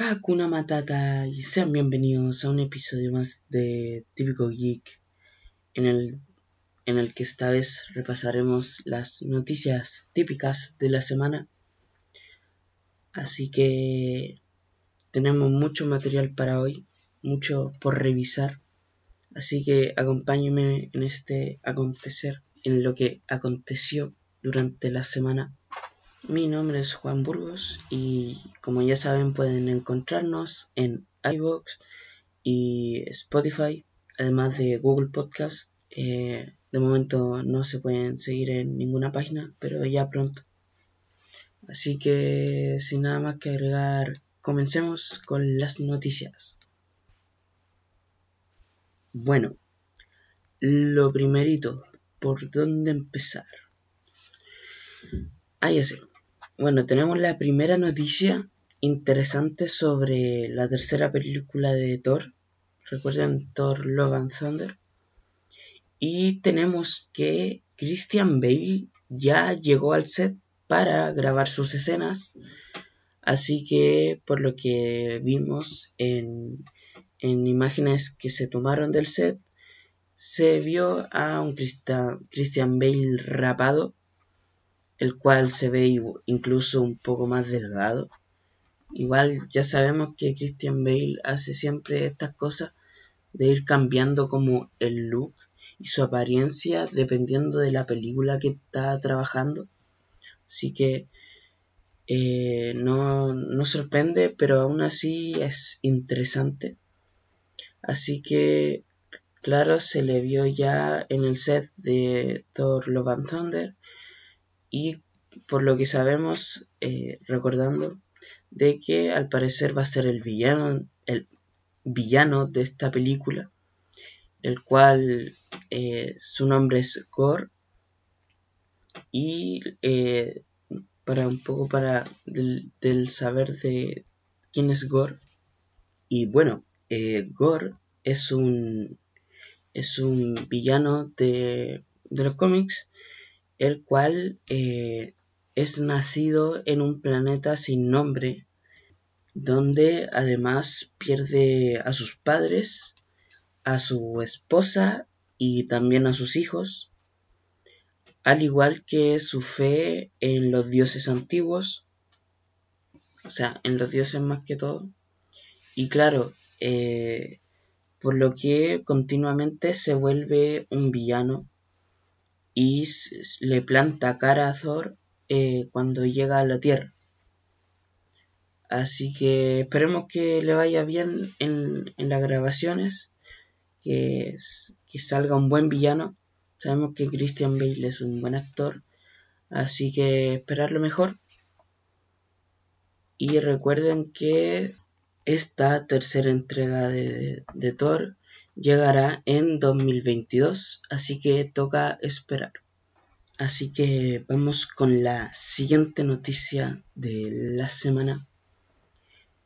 Hakuna Matata y sean bienvenidos a un episodio más de Típico Geek en el, en el que esta vez repasaremos las noticias típicas de la semana. Así que tenemos mucho material para hoy, mucho por revisar. Así que acompáñenme en este acontecer, en lo que aconteció durante la semana mi nombre es Juan Burgos y como ya saben pueden encontrarnos en iVoox y Spotify, además de Google Podcast. Eh, de momento no se pueden seguir en ninguna página, pero ya pronto. Así que sin nada más que agregar, comencemos con las noticias. Bueno, lo primerito, ¿por dónde empezar? Ah, ya sé. Bueno, tenemos la primera noticia interesante sobre la tercera película de Thor. Recuerden Thor Love and Thunder. Y tenemos que Christian Bale ya llegó al set para grabar sus escenas. Así que por lo que vimos en, en imágenes que se tomaron del set, se vio a un Christian Bale rapado el cual se ve incluso un poco más delgado. Igual ya sabemos que Christian Bale hace siempre estas cosas de ir cambiando como el look y su apariencia dependiendo de la película que está trabajando. Así que eh, no, no sorprende, pero aún así es interesante. Así que, claro, se le vio ya en el set de Thor Love and Thunder y por lo que sabemos, eh, recordando de que al parecer va a ser el villano, el villano de esta película, el cual eh, su nombre es Gore y eh, para un poco para del, saber de quién es Gore y bueno Gore es un es un villano de, de los cómics el cual eh, es nacido en un planeta sin nombre, donde además pierde a sus padres, a su esposa y también a sus hijos, al igual que su fe en los dioses antiguos, o sea, en los dioses más que todo, y claro, eh, por lo que continuamente se vuelve un villano y le planta cara a Thor eh, cuando llega a la Tierra. Así que esperemos que le vaya bien en, las grabaciones, que, que, salga un buen villano. Sabemos que Christian Bale es un buen actor, así que esperar lo mejor. Y recuerden que esta tercera entrega de, de Thor llegará en 2022, así que toca esperar. Así que vamos con la siguiente noticia de la semana.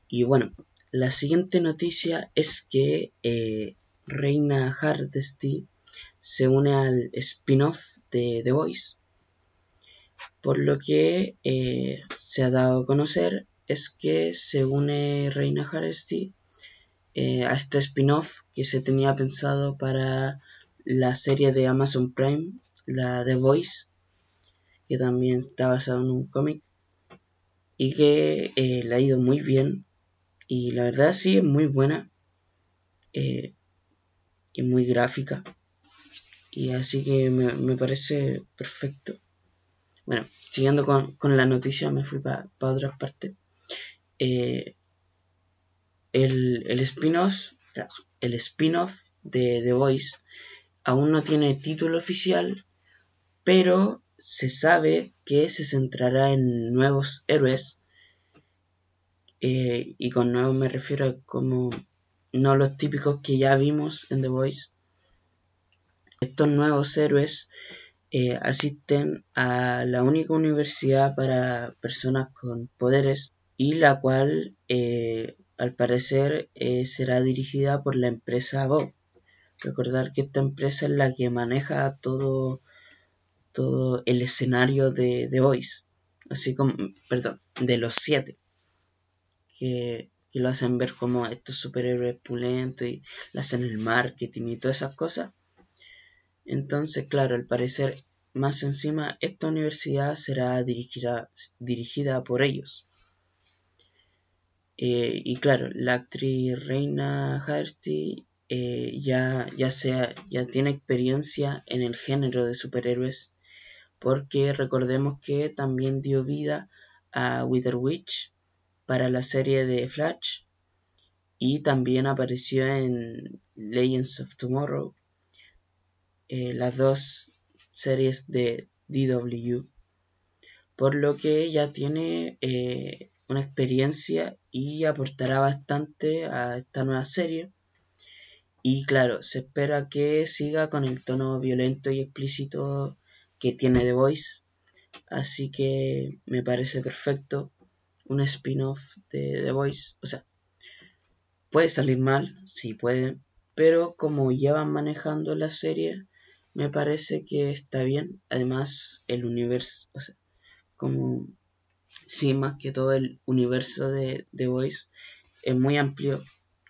Y bueno, la siguiente noticia es que eh, Reina Hardesty se une al spin-off de The Voice. Por lo que eh, se ha dado a conocer es que se une Reina Hardesty eh, a este spin-off que se tenía pensado para la serie de Amazon Prime, la The Voice, que también está basado en un cómic y que eh, le ha ido muy bien y la verdad sí es muy buena eh, y muy gráfica. Y así que me, parece perfecto. Bueno siguiendo con, la noticia me fui para otras partes el, el spin-off spin-off de The Voice aún no tiene título oficial, pero se sabe que se centrará en nuevos héroes. Eh, y con nuevos me refiero a como no los típicos que ya vimos en The Voice. Estos nuevos héroes eh, asisten a la única universidad para personas con poderes y la cual eh, al parecer eh, será dirigida por la empresa Bob. Recordar que esta empresa es la que maneja todo, todo el escenario de The Voice, así como, perdón, de los siete, que, que lo hacen ver como estos superhéroes pulentos y le hacen el marketing y todas esas cosas. Entonces, claro, al parecer, más encima, esta universidad será dirigida, dirigida por ellos. Eh, y claro, la actriz Reina Harty eh, ya, ya, sea, ya tiene experiencia en el género de superhéroes, porque recordemos que también dio vida a Wither Witch para la serie de Flash y también apareció en Legends of Tomorrow, eh, las dos series de DW, por lo que ya tiene eh, una experiencia y aportará bastante a esta nueva serie. Y claro, se espera que siga con el tono violento y explícito que tiene The Voice. Así que me parece perfecto un spin-off de The Voice. O sea, puede salir mal, sí puede, pero como ya van manejando la serie, me parece que está bien. Además, el universo, o sea, como sí, más que todo el universo de The Voice es muy amplio.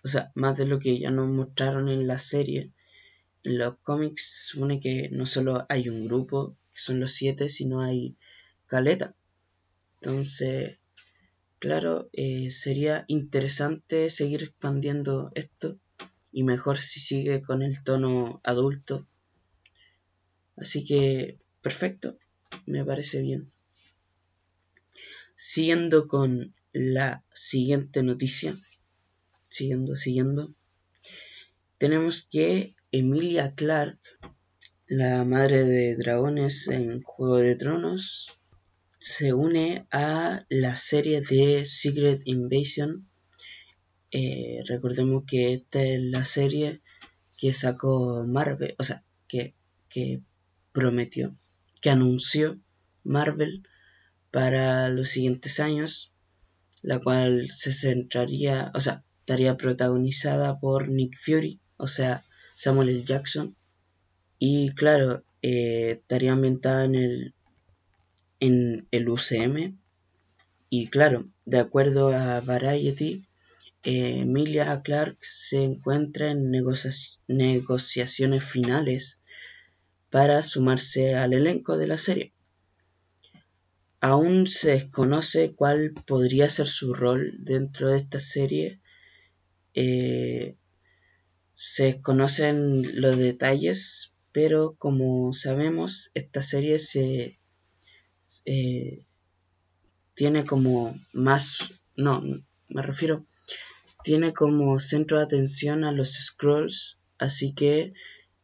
O sea, más de lo que ya nos mostraron en la serie. En los cómics supone que no solo hay un grupo, que son los siete, sino hay caleta. Entonces, claro, eh, sería interesante seguir expandiendo esto y mejor si sigue con el tono adulto. Así que, perfecto, me parece bien. Siguiendo con la siguiente noticia, siguiendo, siguiendo, tenemos que Emilia Clark, la madre de dragones en Juego de Tronos, se une a la serie de Secret Invasion. Eh, recordemos que esta es la serie que sacó Marvel, o sea, que, que prometió, que anunció Marvel para los siguientes años, la cual se centraría, o sea, estaría protagonizada por Nick Fury, o sea, Samuel L. Jackson, y claro, eh, estaría ambientada en el, en el UCM, y claro, de acuerdo a Variety, eh, Emilia Clark se encuentra en negociaciones finales para sumarse al elenco de la serie. Aún se desconoce cuál podría ser su rol dentro de esta serie. Eh, se desconocen los detalles, pero como sabemos, esta serie se tiene como más, no, me refiero, tiene como centro de atención a los scrolls, así que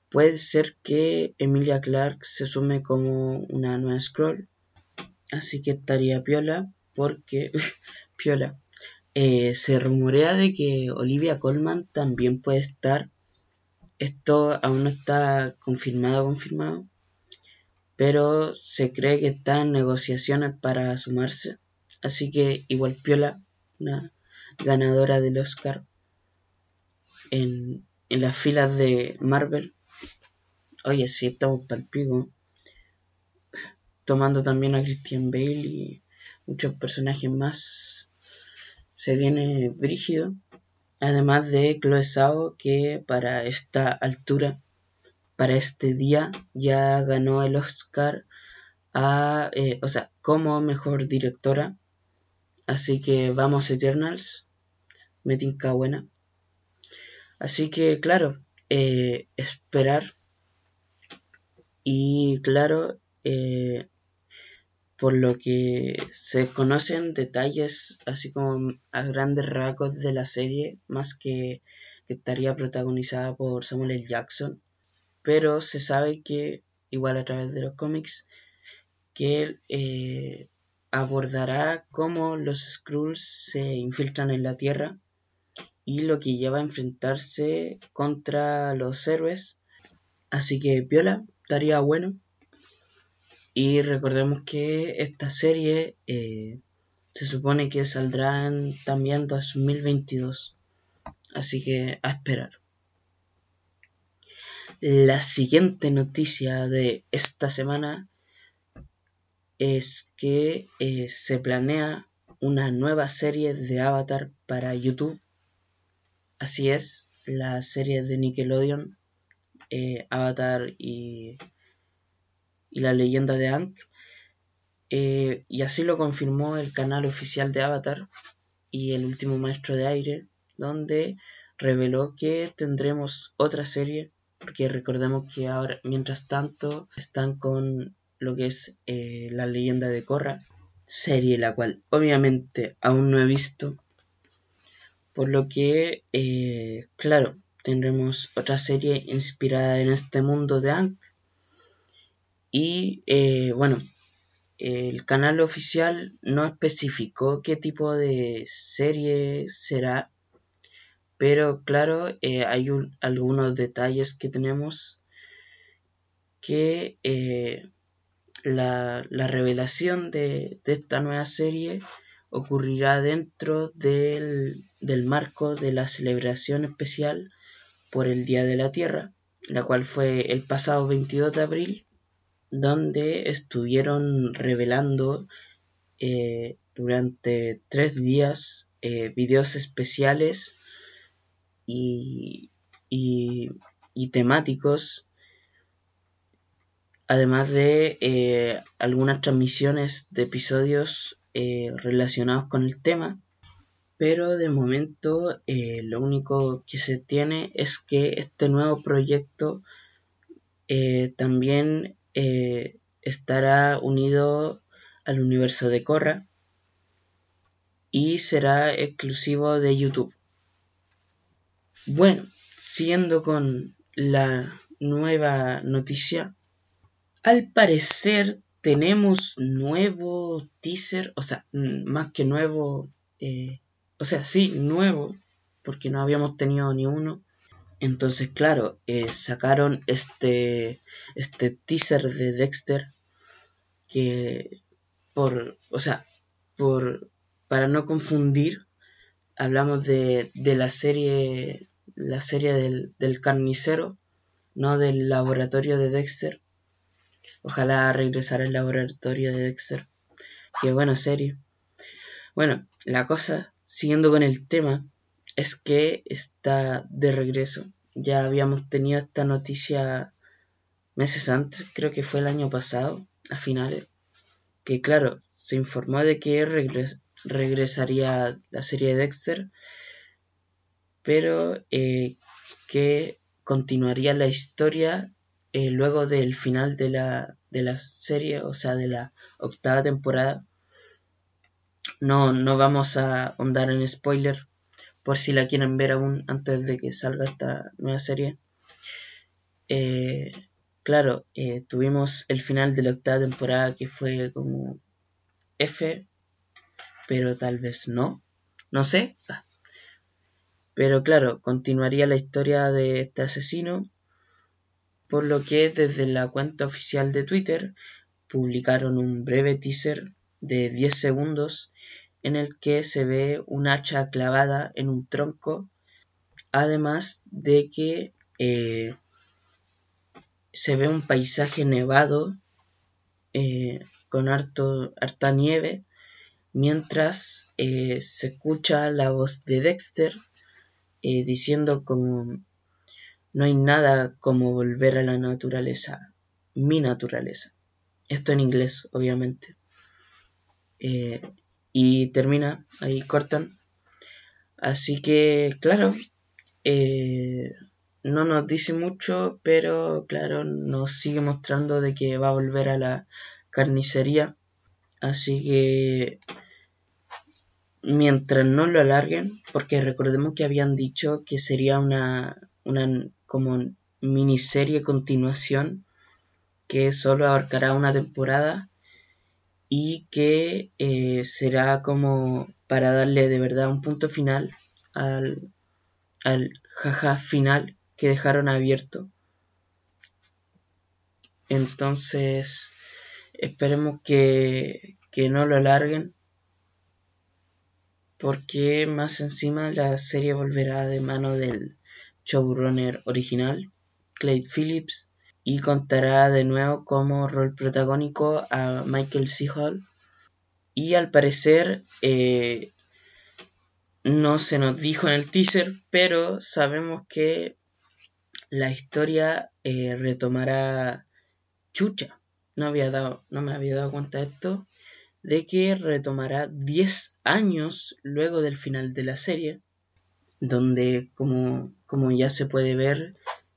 puede ser que Emilia Clark se sume como una nueva scroll Así que estaría piola porque piola. Eh, se rumorea de que Olivia Colman también puede estar. Esto aún no está confirmado, confirmado. Pero se cree que está en negociaciones para sumarse. Así que igual piola, una ganadora del Oscar en, en las filas de Marvel. Oye, sí, estamos palpigo tomando también a Christian Bale y muchos personajes más. Se viene brígido. Además de Chloe Zhao, que para esta altura, para este día, ya ganó el Oscar a, eh, o sea, como mejor directora. Así que vamos Eternals. Me tinca buena. Así que, claro, eh, esperar. Y claro, eh, por lo que se conocen detalles así como a grandes rasgos de la serie, más que, que estaría protagonizada por Samuel L. Jackson, pero se sabe que, igual a través de los cómics, que él eh, abordará cómo los Skrulls se infiltran en la Tierra y lo que lleva a enfrentarse contra los héroes. Así que Viola estaría bueno y recordemos que esta serie eh, se supone que saldrá en también 2022. Así que a esperar. La siguiente noticia de esta semana es que eh, se planea una nueva serie de Avatar para YouTube. Así es, la serie de Nickelodeon, eh, Avatar y, y, la leyenda de Aang. Eh, y así lo confirmó el canal oficial de Avatar y el último maestro de aire, donde reveló que tendremos otra serie, porque recordemos que ahora, mientras tanto, están con lo que es eh, la leyenda de Korra, serie la cual obviamente aún no he visto, por lo que, eh, claro, tendremos otra serie inspirada en este mundo de Ankh. Y eh, bueno, el canal oficial no especificó qué tipo de serie será, pero claro, hay algunos detalles que tenemos que la, revelación de, esta nueva serie ocurrirá dentro del, marco de la celebración especial por el Día de la Tierra, la cual fue el pasado 22 de abril, donde estuvieron revelando eh, durante tres días eh, videos especiales y, y, temáticos además de eh, algunas transmisiones de episodios relacionados con el tema. Pero de momento lo único que se tiene es que este nuevo proyecto también estará unido al universo de Korra y será exclusivo de YouTube. Bueno, siguiendo con la nueva noticia, al parecer tenemos nuevo teaser, o sea, más que nuevo, eh, o sea, sí, nuevo, porque no habíamos tenido ni uno. Entonces, claro, eh, sacaron este, este teaser de Dexter que por, o sea, por, para no confundir, hablamos de, de la serie, la serie del, del carnicero, no del laboratorio de Dexter Ojalá regresara al laboratorio de Dexter. Qué buena serie. Bueno, la cosa, siguiendo con el tema, es que está de regreso. Ya habíamos tenido esta noticia meses antes, creo que fue el año pasado, a finales, que claro, se informó de que regresaría la serie de Dexter, pero eh, que continuaría la historia eh, luego del final de la, de la serie, o sea, de la octava temporada. No, no vamos a ahondar en spoiler por si la quieren ver aún antes de que salga esta nueva serie. Eh, claro, eh, tuvimos el final de la octava temporada que fue como F, pero tal vez no, no sé. Pero claro, continuaría la historia de este asesino por lo que desde la cuenta oficial de Twitter publicaron un breve teaser de 10 segundos en el que se ve un hacha clavada en un tronco, además de que eh, se ve un paisaje nevado eh, con harto, harta nieve, mientras eh, se escucha la voz de Dexter diciendo como no hay nada como volver a la naturaleza, mi naturaleza. Esto en inglés, obviamente. Y termina, ahí cortan. Así que, claro, eh, no nos dice mucho, pero claro, nos sigue mostrando de que va a volver a la carnicería. Así que, mientras no lo alarguen, porque recordemos que habían dicho que sería una, una como miniserie continuación que solo abarcará una temporada y que eh, será como para darle de verdad un punto final al, al jaja final que dejaron abierto. Entonces, esperemos que, que no lo alarguen. Porque más encima la serie volverá de mano del, showrunner original, Clay Phillips, y contará de nuevo como rol protagónico a Michael C. Hall Y al parecer eh, no se nos dijo en el teaser, pero sabemos que la historia eh, retomará chucha. No, había dado, no me había dado cuenta de esto, de que retomará 10 años luego del final de la serie, donde como, como ya se puede ver,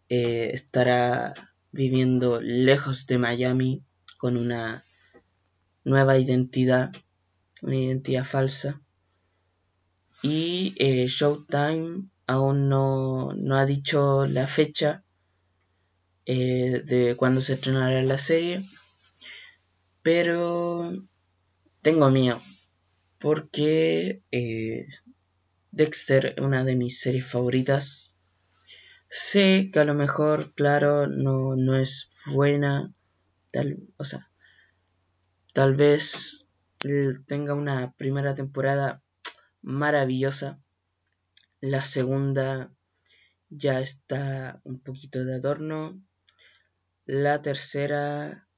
eh, estará viviendo lejos de Miami con una nueva identidad, una identidad falsa. Y eh, Showtime aún no, no, ha dicho la fecha eh, de cuándo se estrenará la serie, pero tengo miedo porque eh, Dexter es una de mis series favoritas. Sé que a lo mejor, claro, no, no es buena, tal, o sea, tal vez tenga una primera temporada maravillosa. La segunda ya está un poquito de adorno. La tercera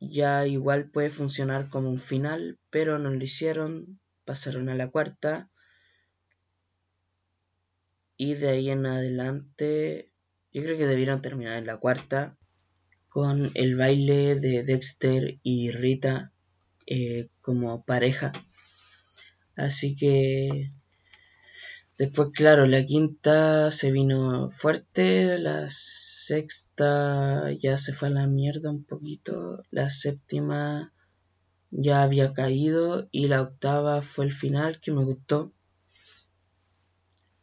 ya igual puede funcionar como un final, pero no lo hicieron, pasaron a la cuarta. Y de ahí en adelante, yo creo que debieron terminar en la cuarta con el baile de Dexter y Rita eh, como pareja. Así que después, claro, la quinta se vino fuerte, la sexta ya se fue a la mierda un poquito, la séptima ya había caído y la octava fue el final que me gustó.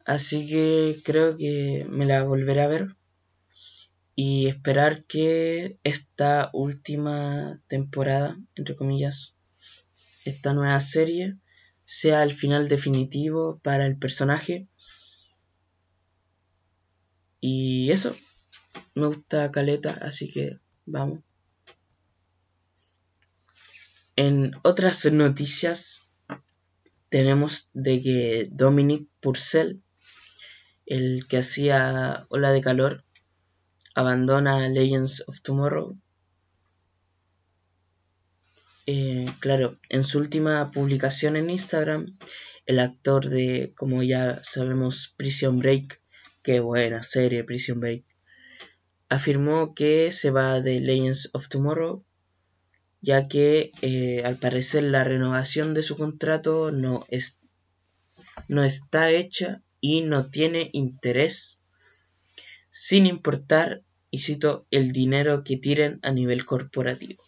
Así que creo que me la volveré a ver y esperar que esta última temporada, entre comillas, esta nueva serie, sea el final definitivo para el personaje. Y eso, me gusta Caleta, así que vamos. En otras noticias tenemos de que Dominic Purcell, el que hacía Ola de Calor, abandona Legends of Tomorrow. Eh, claro, en su última publicación en Instagram, el actor de, como ya sabemos, Prison Break, qué buena serie Prison Break, afirmó que se va de Legends of Tomorrow, ya que eh, al parecer la renovación de su contrato no, es, no está hecha y no tiene interés, sin importar, y cito, el dinero que tiren a nivel corporativo.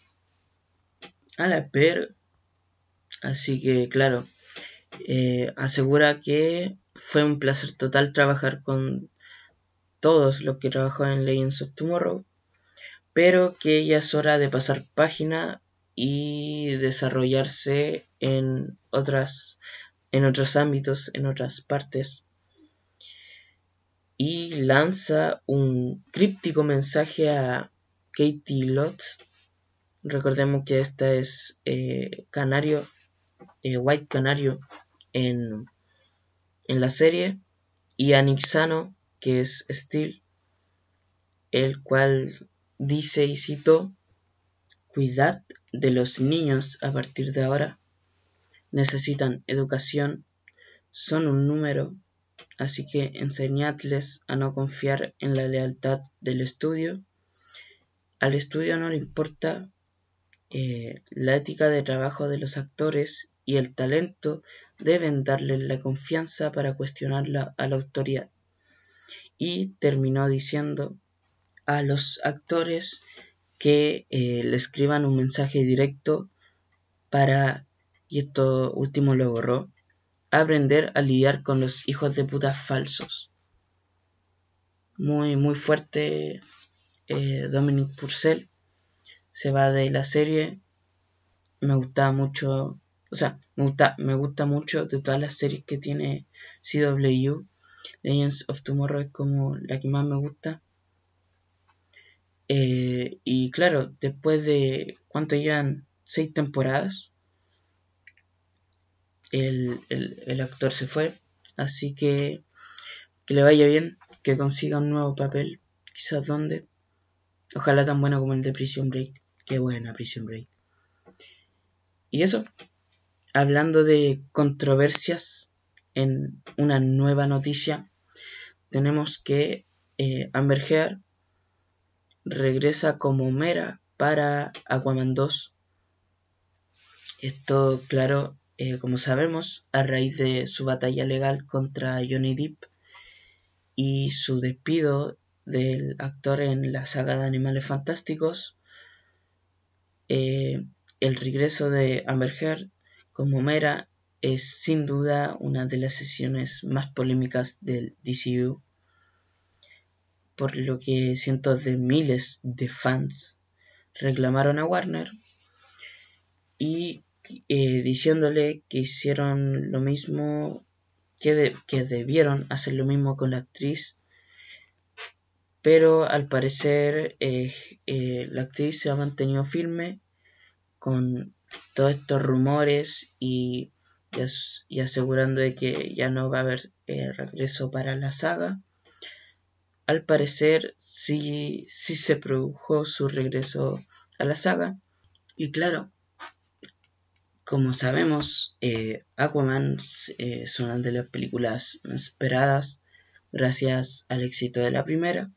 A la per. Así que, claro, eh, asegura que fue un placer total trabajar con todos los que trabajó en Legends of Tomorrow, pero que ya es hora de pasar página y desarrollarse en otras en otros ámbitos, en otras partes. Y lanza un críptico mensaje a Katie Lotz. Recordemos que esta es eh, Canario, eh, White Canario en, en la serie. Y a Nixano, que es Steel, el cual dice y cito, cuidad de los niños a partir de ahora, necesitan educación, son un número, así que enseñadles a no confiar en la lealtad del estudio. Al estudio no le importa eh, la ética de trabajo de los actores y el talento deben darle la confianza para cuestionarla a la autoridad y terminó diciendo a los actores que eh, le escriban un mensaje directo para, y esto último lo borró, aprender a lidiar con los hijos de puta falsos. Muy, muy fuerte eh, Dominic Purcell se va de la serie. Me gusta mucho, o sea, me gusta, me gusta mucho de todas las series que tiene CW. Legends of Tomorrow es como la que más me gusta. Eh, y claro, después de cuánto llevan seis temporadas, el, el, actor se fue. Así que que le vaya bien, que consiga un nuevo papel, quizás donde. Ojalá tan bueno como el de Prison Break. Qué buena Prison Break. y eso, hablando de controversias en una nueva noticia, tenemos que eh, Amber Heard regresa como Mera para Aquaman 2. Esto, claro, eh, como sabemos, a raíz de su batalla legal contra Johnny Depp y su despido del actor en la saga de Animales Fantásticos, eh, el regreso de Amber Heard como Mera es sin duda una de las sesiones más polémicas del DCU, por lo que cientos de miles de fans reclamaron a Warner y eh, diciéndole que hicieron lo mismo, que, que debieron hacer lo mismo con la actriz pero al parecer eh, eh, la actriz se ha mantenido firme con todos estos rumores y, y, asegurando de que ya no va a haber regreso para la saga. Al parecer sí, sí se produjo su regreso a la saga y claro, como sabemos, Aquaman es una de las películas esperadas gracias al éxito de la primera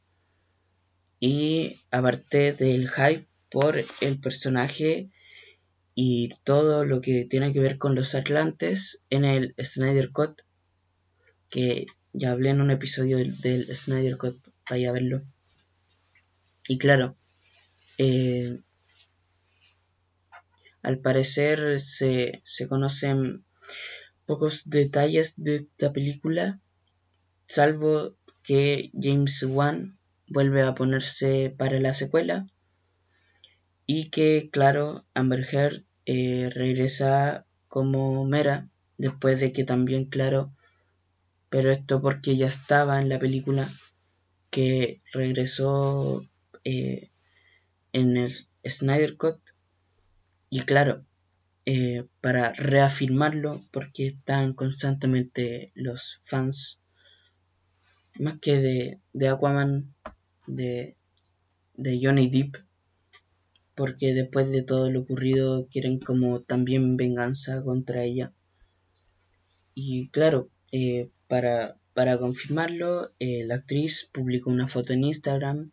y aparte del hype por el personaje y todo lo que tiene que ver con los Atlantes en el Snyder Cut, que ya hablé en un episodio del, Snyder Cut, vaya a verlo. Y claro, eh, al parecer se, se conocen pocos detalles de esta película, salvo que James Wan vuelve a ponerse para la secuela y que claro Amber Heard eh, regresa como Mera después de que también claro pero esto porque ya estaba en la película que regresó eh, en el Snyder Cut y claro eh, para reafirmarlo porque están constantemente los fans más que de, de Aquaman de, de Johnny Depp porque después de todo lo ocurrido quieren como también venganza contra ella. Y claro eh, para, para confirmarlo eh, la actriz publicó una foto en Instagram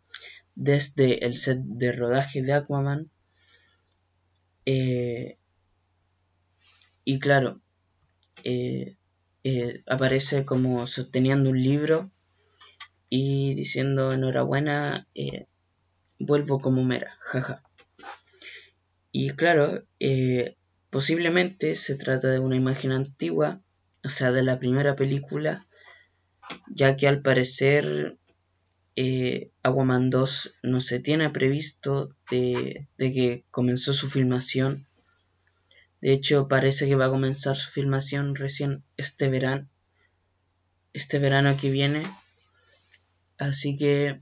desde el set de rodaje de Aquaman eh, y claro aparece como sosteniendo un libro y diciendo enhorabuena, eh, vuelvo como mera, jaja. Y claro, eh, posiblemente se trata de una imagen antigua, o sea, de la primera película, ya que al parecer eh, Aquaman 2 no se tiene previsto de, que comenzó su filmación. De hecho, parece que va a comenzar su filmación recién este verano. Este verano que viene. Así que,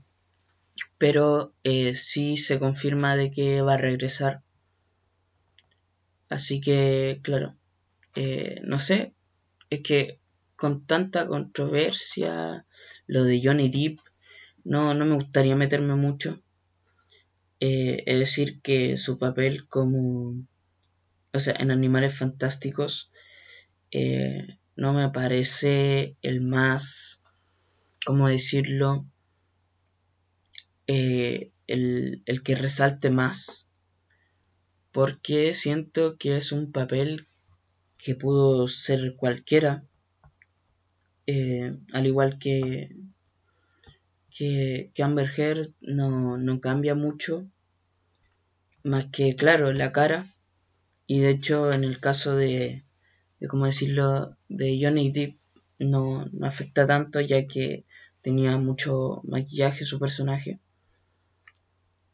pero eh, sí se confirma de que va a regresar. Así que, claro, eh, no sé, es que con tanta controversia, lo de Johnny Depp, no, no me gustaría meterme mucho. Eh, es decir, que su papel como, o sea, en Animales Fantásticos, no me parece el más ¿cómo decirlo? Eh, el, que resalte más. Porque siento que es un papel que pudo ser cualquiera. Eh, al igual que, que, Amber Heard no, no cambia mucho. Más que, claro, la cara. Y de hecho, en el caso de, de ¿cómo decirlo?, de Johnny Depp, no, no afecta tanto ya que tenía mucho maquillaje su personaje.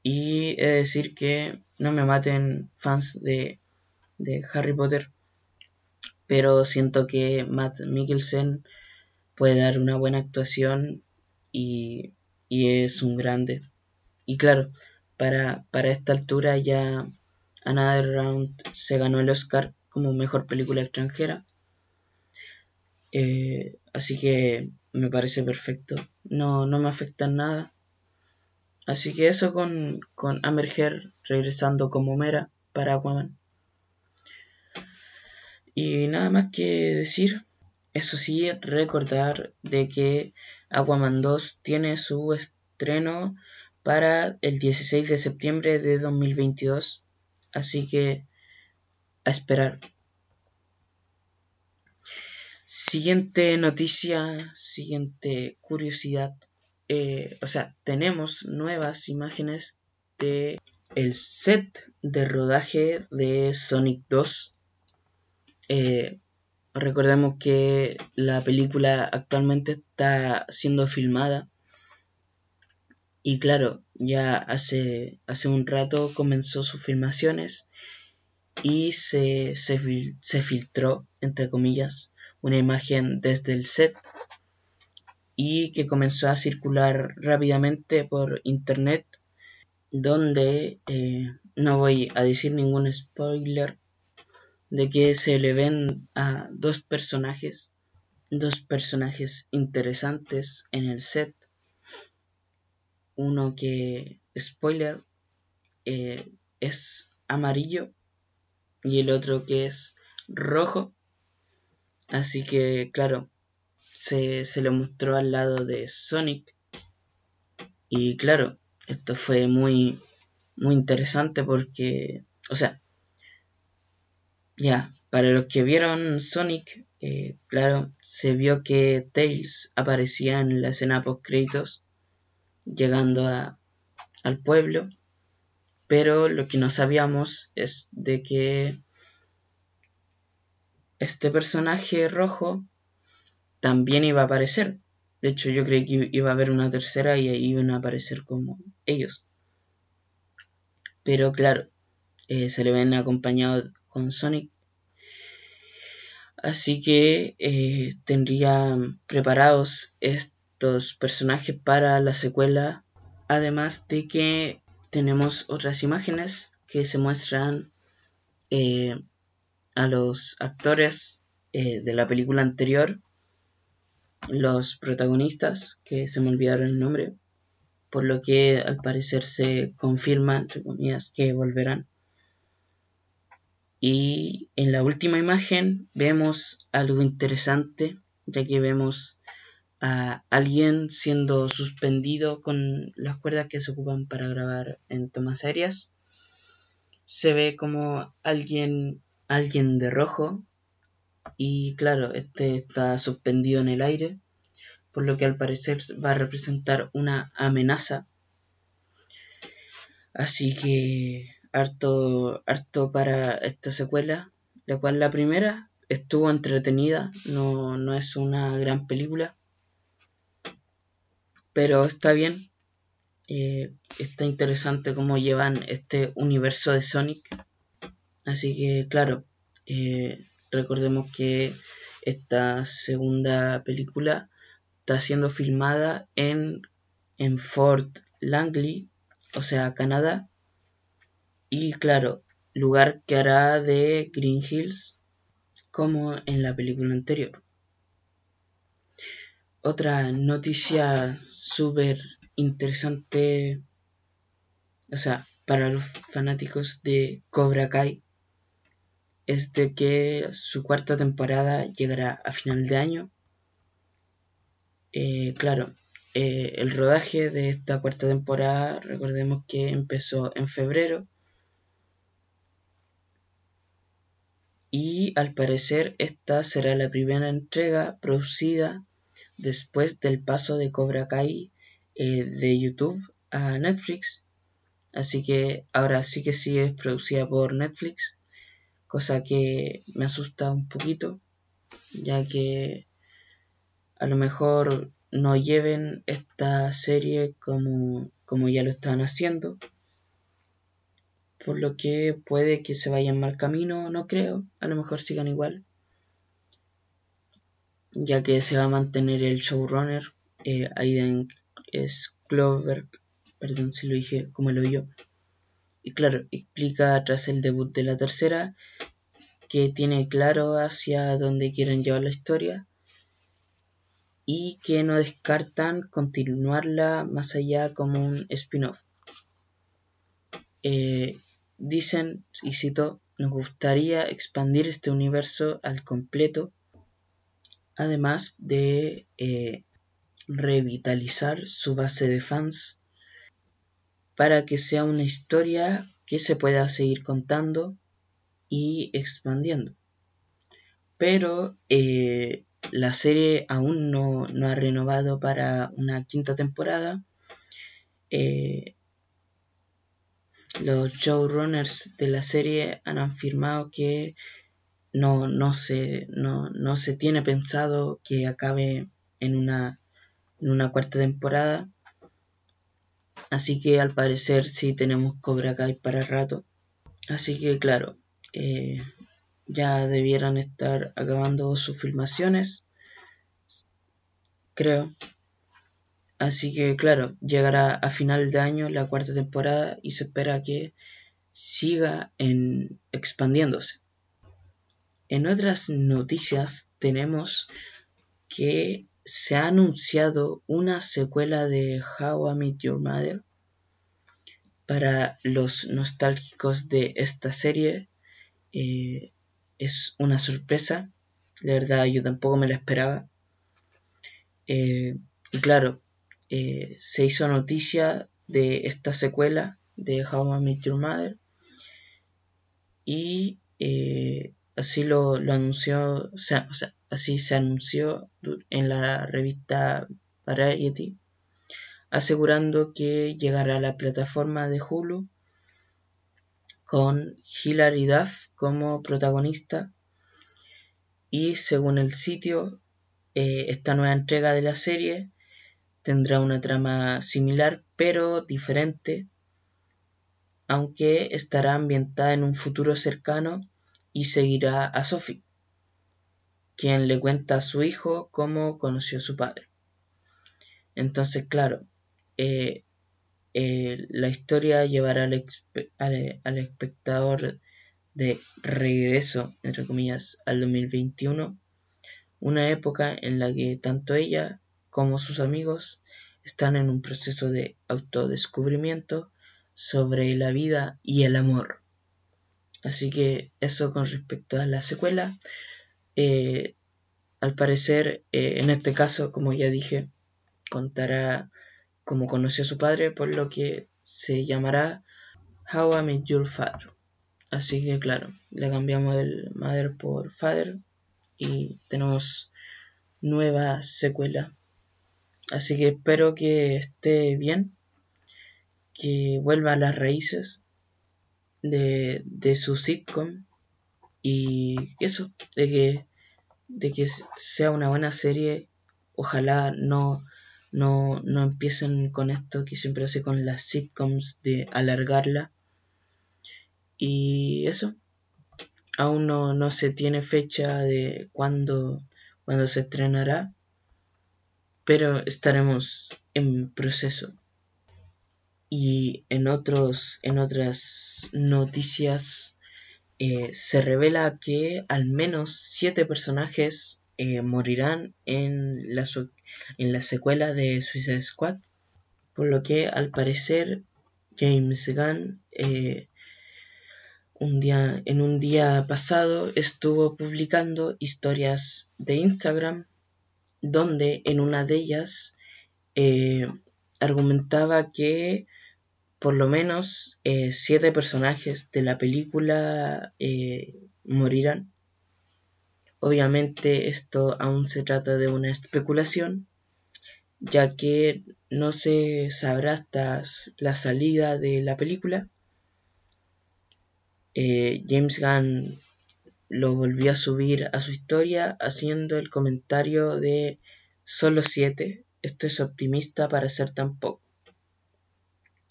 Y he de decir que no me maten fans de, de Harry Potter, pero siento que Matt Mikkelsen puede dar una buena actuación y, y es un grande. Y claro, para, para esta altura ya Another Round se ganó el Oscar como mejor película extranjera. Eh, así que me parece perfecto. No, no me afecta en nada. Así que eso con, con Amber regresando como Mera para Aquaman. Y nada más que decir, eso sí, recordar de que Aquaman 2 tiene su estreno para el 16 de septiembre de 2022. Así que a esperar. Siguiente noticia, siguiente curiosidad. Eh, o sea, tenemos nuevas imágenes de el set de rodaje de Sonic 2. Eh, recordemos que la película actualmente está siendo filmada. Y claro, ya hace, hace un rato comenzó sus filmaciones y se, se filtró, entre comillas, una imagen desde el set y que comenzó a circular rápidamente por internet donde eh, no voy a decir ningún spoiler de que se le ven a dos personajes dos personajes interesantes en el set uno que spoiler eh, es amarillo y el otro que es rojo Así que, claro, se, se lo mostró al lado de Sonic. Y claro, esto fue muy, muy interesante porque, o sea, ya, para los que vieron Sonic, eh, claro, se vio que Tails aparecía en la escena post créditos, llegando a, al pueblo, pero lo que no sabíamos es de que este personaje rojo también iba a aparecer. De hecho, yo creí que iba a haber una tercera y ahí iban a aparecer como ellos. Pero claro, eh, se le ven acompañados con Sonic. Así que eh, tendrían preparados estos personajes para la secuela. Además de que tenemos otras imágenes que se muestran eh, a los actores de la película anterior, los protagonistas, que se me olvidaron el nombre, por lo que al parecer se confirma, entre comillas, que volverán. Y en la última imagen vemos algo interesante, ya que vemos a alguien siendo suspendido con las cuerdas que se ocupan para grabar en tomas aéreas. Se ve como alguien alguien de rojo y claro, este está suspendido en el aire, por lo que al parecer va a representar una amenaza. Así que harto, harto para esta secuela, la cual la primera estuvo entretenida, no, no es una gran película, pero está bien, eh, está interesante cómo llevan este universo de Sonic Así que, claro, eh, recordemos que esta segunda película está siendo filmada en, en Fort Langley, o sea, Canadá. Y claro, lugar que hará de Green Hills, como en la película anterior. Otra noticia súper interesante, o sea, para los fanáticos de Cobra Kai, es de que su cuarta temporada llegará a final de año. Eh, claro, eh, el rodaje de esta cuarta temporada, recordemos que empezó en febrero. Y al parecer esta será la primera entrega producida después del paso de Cobra Kai eh, de YouTube a Netflix. Así que ahora sí que sí es producida por Netflix cosa que me asusta un poquito, ya que a lo mejor no lleven esta serie como, como ya lo están haciendo, por lo que puede que se vayan mal camino, no creo, a lo mejor sigan igual, ya que se va a mantener el showrunner, eh, Aiden Clover, perdón si lo dije como lo yo, y claro, explica tras el debut de la tercera que tiene claro hacia dónde quieren llevar la historia y que no descartan continuarla más allá como un spin-off. Eh, dicen, y cito, nos gustaría expandir este universo al completo, además de eh, revitalizar su base de fans para que sea una historia que se pueda seguir contando y expandiendo. Pero eh, la serie aún no, ha renovado para una quinta temporada. Eh, los showrunners de la serie han afirmado que no, no, se, no, no se tiene pensado que acabe en una, en una cuarta temporada. Así que al parecer sí tenemos Cobra Kai para rato. Así que claro, eh, ya debieran estar acabando sus filmaciones. Creo. Así que claro, llegará a final de año la cuarta temporada y se espera que siga en expandiéndose. En otras noticias tenemos que se ha anunciado una secuela de How I Met Your Mother. Para los nostálgicos de esta serie eh, es una sorpresa. La verdad yo tampoco me la esperaba. Eh, y claro, eh, se hizo noticia de esta secuela de How I Met Your Mother y eh, así lo, anunció, así se anunció en la revista Variety, asegurando que llegará a la plataforma de Hulu con Hilary Duff como protagonista y según el sitio eh, esta nueva entrega de la serie tendrá una trama similar pero diferente, aunque estará ambientada en un futuro cercano y seguirá a Sophie, quien le cuenta a su hijo cómo conoció a su padre. Entonces, claro, eh, eh, la historia llevará al, al, espectador de regreso, entre comillas, al 2021, una época en la que tanto ella como sus amigos están en un proceso de autodescubrimiento sobre la vida y el amor. Así que eso con respecto a la secuela. Eh, al parecer, eh, en este caso, como ya dije, contará cómo conoció a su padre, por lo que se llamará How I Met Your Father. Así que claro, le cambiamos el Mother por Father y tenemos nueva secuela Así que espero que esté bien, que vuelva a las raíces de, su sitcom y eso, de que, de que sea una buena serie. Ojalá no, no, no empiecen con esto que siempre hace con las sitcoms de alargarla. Y eso, aún no, no se tiene fecha de cuándo, cuándo se estrenará pero estaremos en proceso. Y en, otros, en otras noticias eh, se revela que al menos siete personajes eh, morirán en la, en la secuela de Suicide Squad, por lo que al parecer James Gunn eh, un día, en un día pasado estuvo publicando historias de Instagram donde en una de ellas eh, argumentaba que por lo menos eh, siete personajes de la película eh, morirán. Obviamente esto aún se trata de una especulación, ya que no se sabrá hasta la salida de la película. James Gunn lo volvió a subir a su historia haciendo el comentario de solo 7. Esto es optimista para ser tan poco.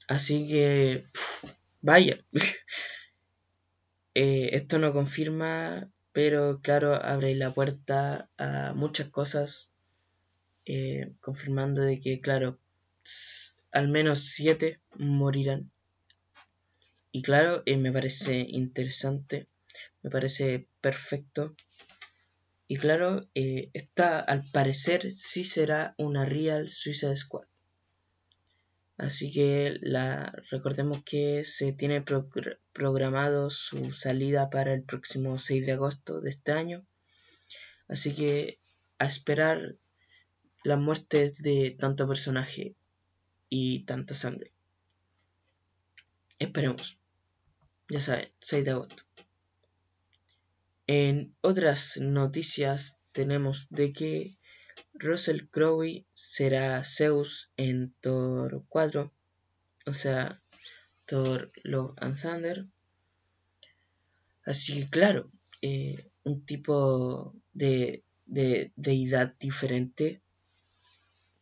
Así que, vaya. Eh, esto no confirma, pero claro, abre la puerta a muchas cosas, eh, confirmando de que, claro, al menos 7 morirán. Y claro, eh, me parece interesante me parece perfecto. Y claro, eh, esta al parecer sí será una Real Suicide Squad. Así que la, recordemos que se tiene programado su salida para el próximo 6 de agosto de este año. Así que a esperar la muerte de tanto personaje y tanta sangre. Esperemos. Ya saben, 6 de agosto. En otras noticias tenemos de que Russell Crowe será Zeus en Thor 4, o sea, Thor Love and Thunder. Así que claro, eh, un tipo de, de deidad diferente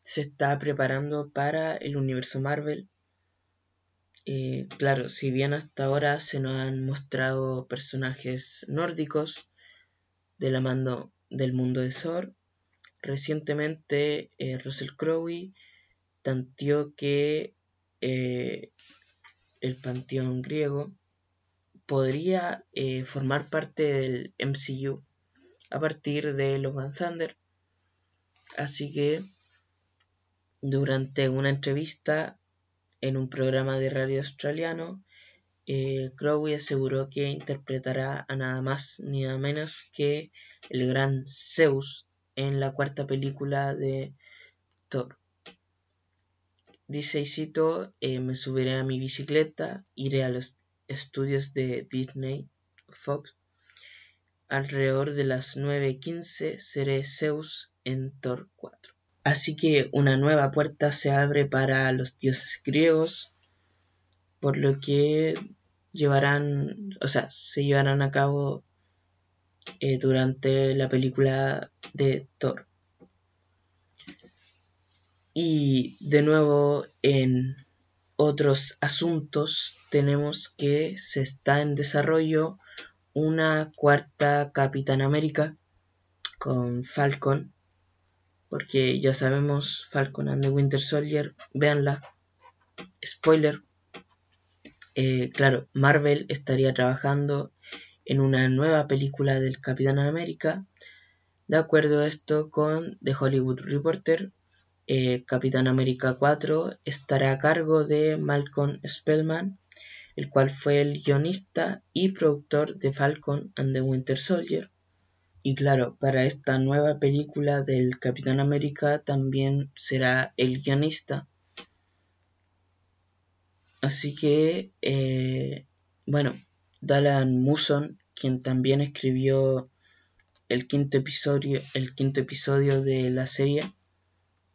se está preparando para el universo Marvel. Eh, claro, si bien hasta ahora se nos han mostrado personajes nórdicos de la mano del mundo de Thor, recientemente eh, Russell Crowe tanteó que eh, el panteón griego podría formar parte del MCU a partir de los Van Thunder. Así que durante una entrevista en un programa de radio australiano, eh, Crowe aseguró que interpretará a nada más ni nada menos que el gran Zeus en la cuarta película de Thor. Dice y eh, me subiré a mi bicicleta, iré a los estudios de Disney Fox. Alrededor de las 9.15 seré Zeus en Thor 4. Así que una nueva puerta se abre para los dioses griegos, por lo que llevarán, o sea, se llevarán a cabo eh, durante la película de Thor. Y de nuevo en otros asuntos tenemos que se está en desarrollo una cuarta Capitán América con Falcon porque ya sabemos Falcon and the Winter Soldier, véanla. Spoiler. Eh, claro, Marvel estaría trabajando en una nueva película del Capitán América. De acuerdo a esto con The Hollywood Reporter, eh, Capitán América 4 estará a cargo de Malcolm Spellman, el cual fue el guionista y productor de Falcon and the Winter Soldier. Y claro, para esta nueva película del Capitán América también será el guionista. Así que, eh, bueno, Dalan Muson, quien también escribió el quinto episodio, el quinto episodio de la serie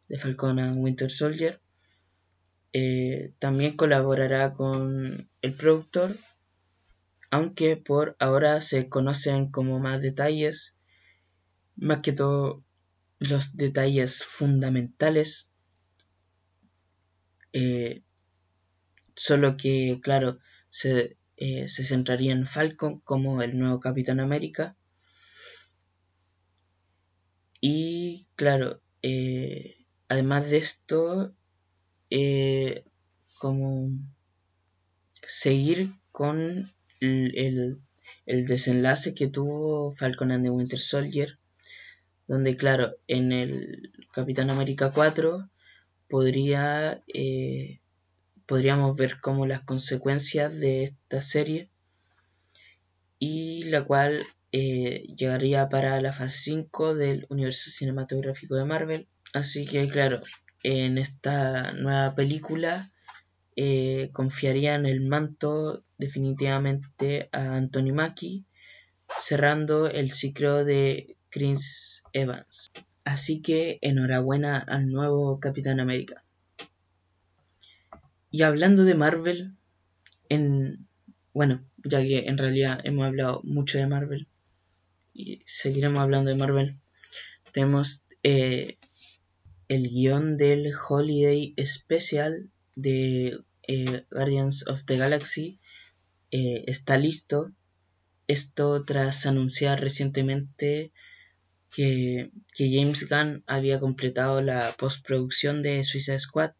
de Falcon and Winter Soldier, eh, también colaborará con el productor, aunque por ahora se conocen como más detalles más que todo los detalles fundamentales. Eh, solo que, claro, se, eh, se, centraría en Falcon como el nuevo Capitán América. Y, claro, eh, además de esto, como seguir con el, el, desenlace que tuvo Falcon and the Winter Soldier donde claro, en el Capitán América 4 podría, eh, podríamos ver como las consecuencias de esta serie y la cual eh, llegaría para la fase 5 del universo cinematográfico de Marvel. Así que claro, en esta nueva película eh, confiarían el manto definitivamente a Anthony Mackie, cerrando el ciclo de Chris Evans. Así que enhorabuena al nuevo Capitán América. Y hablando de Marvel, en bueno, ya que en realidad hemos hablado mucho de Marvel y seguiremos hablando de Marvel, tenemos eh, el guion del Holiday Special de eh, Guardians of the Galaxy eh, está listo. Esto tras anunciar recientemente que, James Gunn había completado la postproducción de Suicide Squad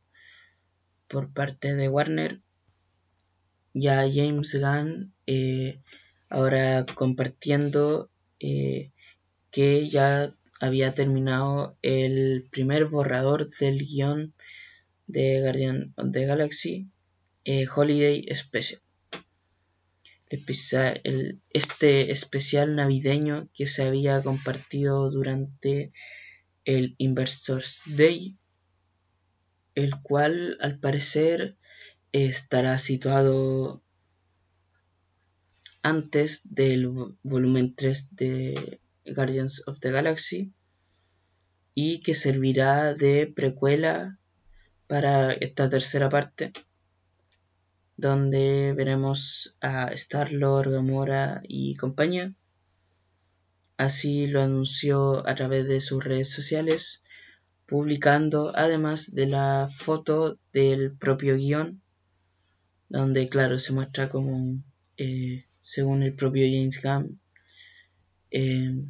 por parte de Warner. Ya James Gunn eh, ahora compartiendo eh, que ya había terminado el primer borrador del guion de Guardian of the Galaxy eh, Holiday Special. Este especial navideño que se había compartido durante el Investors Day, el cual al parecer estará situado antes del volumen 3 de Guardians of the Galaxy y que servirá de precuela para esta tercera parte donde veremos a Star-Lord, Gamora y compañía. Así lo anunció a través de sus redes sociales, publicando además de la foto del propio guion, donde claro se muestra como, eh, según el propio James Gunn, eh,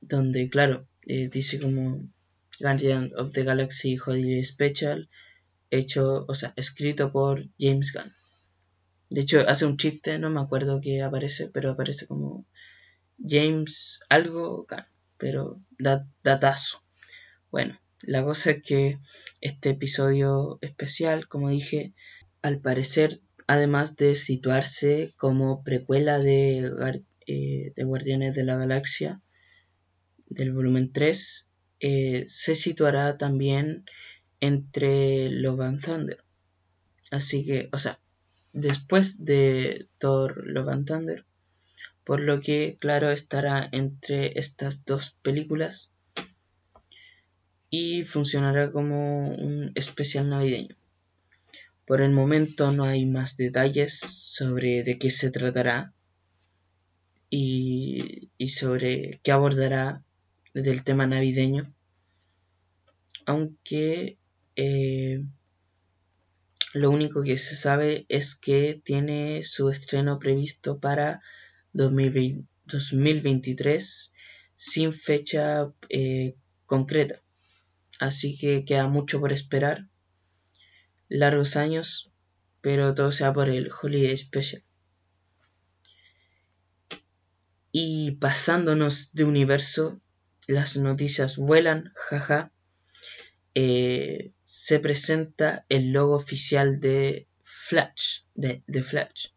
donde claro eh, dice como Guardian of the Galaxy Holiday Special hecho, o sea, escrito por James Gunn. De hecho, hace un chiste, no me acuerdo qué aparece, pero aparece como James algo Gunn, pero datazo. Bueno, la cosa es que este episodio especial, como dije, al parecer, además de situarse como precuela de, eh, de Guardianes de la Galaxia, del volumen 3, eh, se situará también entre Love and Thunder. Así que, o sea, después de Thor Love and Thunder, por lo que, claro, estará entre estas dos películas y funcionará como un especial navideño. Por el momento no hay más detalles sobre de qué se tratará y, y sobre qué abordará del tema navideño. Aunque eh, lo único que se sabe es que tiene su estreno previsto para 2023 sin fecha eh, concreta. Así que queda mucho por esperar. Largos años, pero todo sea por el Holiday Special. Y pasándonos de universo, las noticias vuelan, jaja. Eh, se presenta el logo oficial de Flash, de, Flash,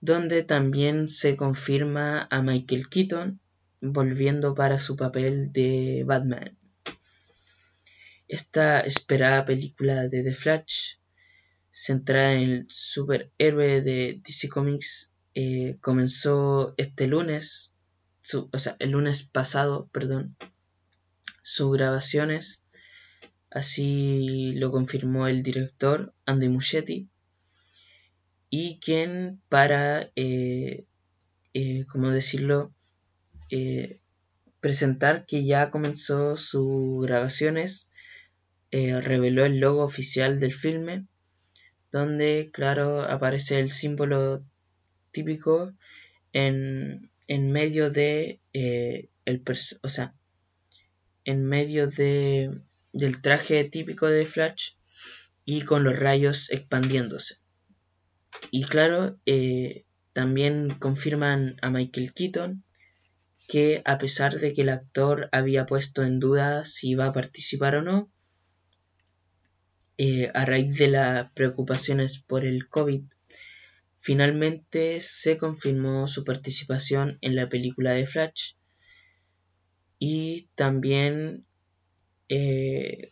donde también se confirma a Michael Keaton volviendo para su papel de Batman. Esta esperada película de The Flash, centrada en el superhéroe de DC Comics, eh, comenzó este lunes, o sea, el lunes pasado, perdón, sus grabaciones Así lo confirmó el director Andy Muschietti y quien para, eh, eh ¿cómo decirlo?, eh, presentar que ya comenzó sus grabaciones, reveló el logo oficial del filme, donde, claro, aparece el símbolo típico en, en medio de el o sea en medio de del traje típico de Flash y con los rayos expandiéndose. Y claro, eh, también confirman a Michael Keaton que a pesar de que el actor había puesto en duda si iba a participar o no, eh, a raíz de las preocupaciones por el COVID, finalmente se confirmó su participación en la película de Flash y también eh,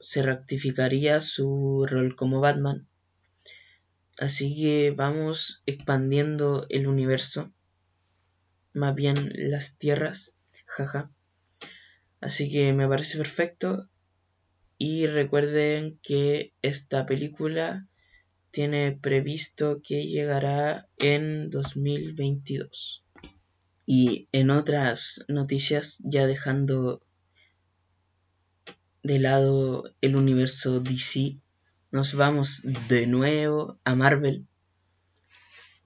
se rectificaría su rol como Batman. Así que vamos expandiendo el universo, más bien las tierras, jaja. Así que me parece perfecto. Y recuerden que esta película tiene previsto que llegará en 2022. Y en otras noticias, ya dejando de lado el universo DC, nos vamos de nuevo a Marvel,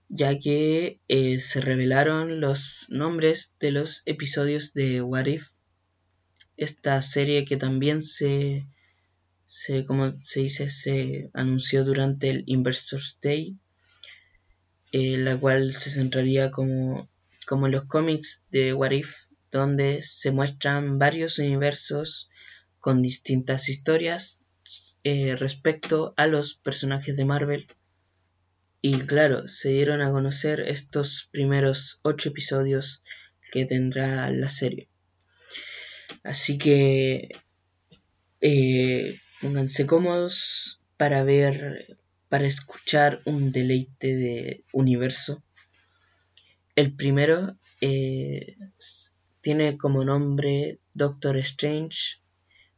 ya que eh, se revelaron los nombres de los episodios de What If, esta serie que también se, se como se dice, se anunció durante el Investors Day, eh, la cual se centraría como, como los cómics de What If, donde se muestran varios universos con distintas historias eh, respecto a los personajes de Marvel. Y claro, se dieron a conocer estos primeros ocho episodios que tendrá la serie. Así que eh, pónganse cómodos para ver, para escuchar un deleite de universo. El primero eh, tiene como nombre Doctor Strange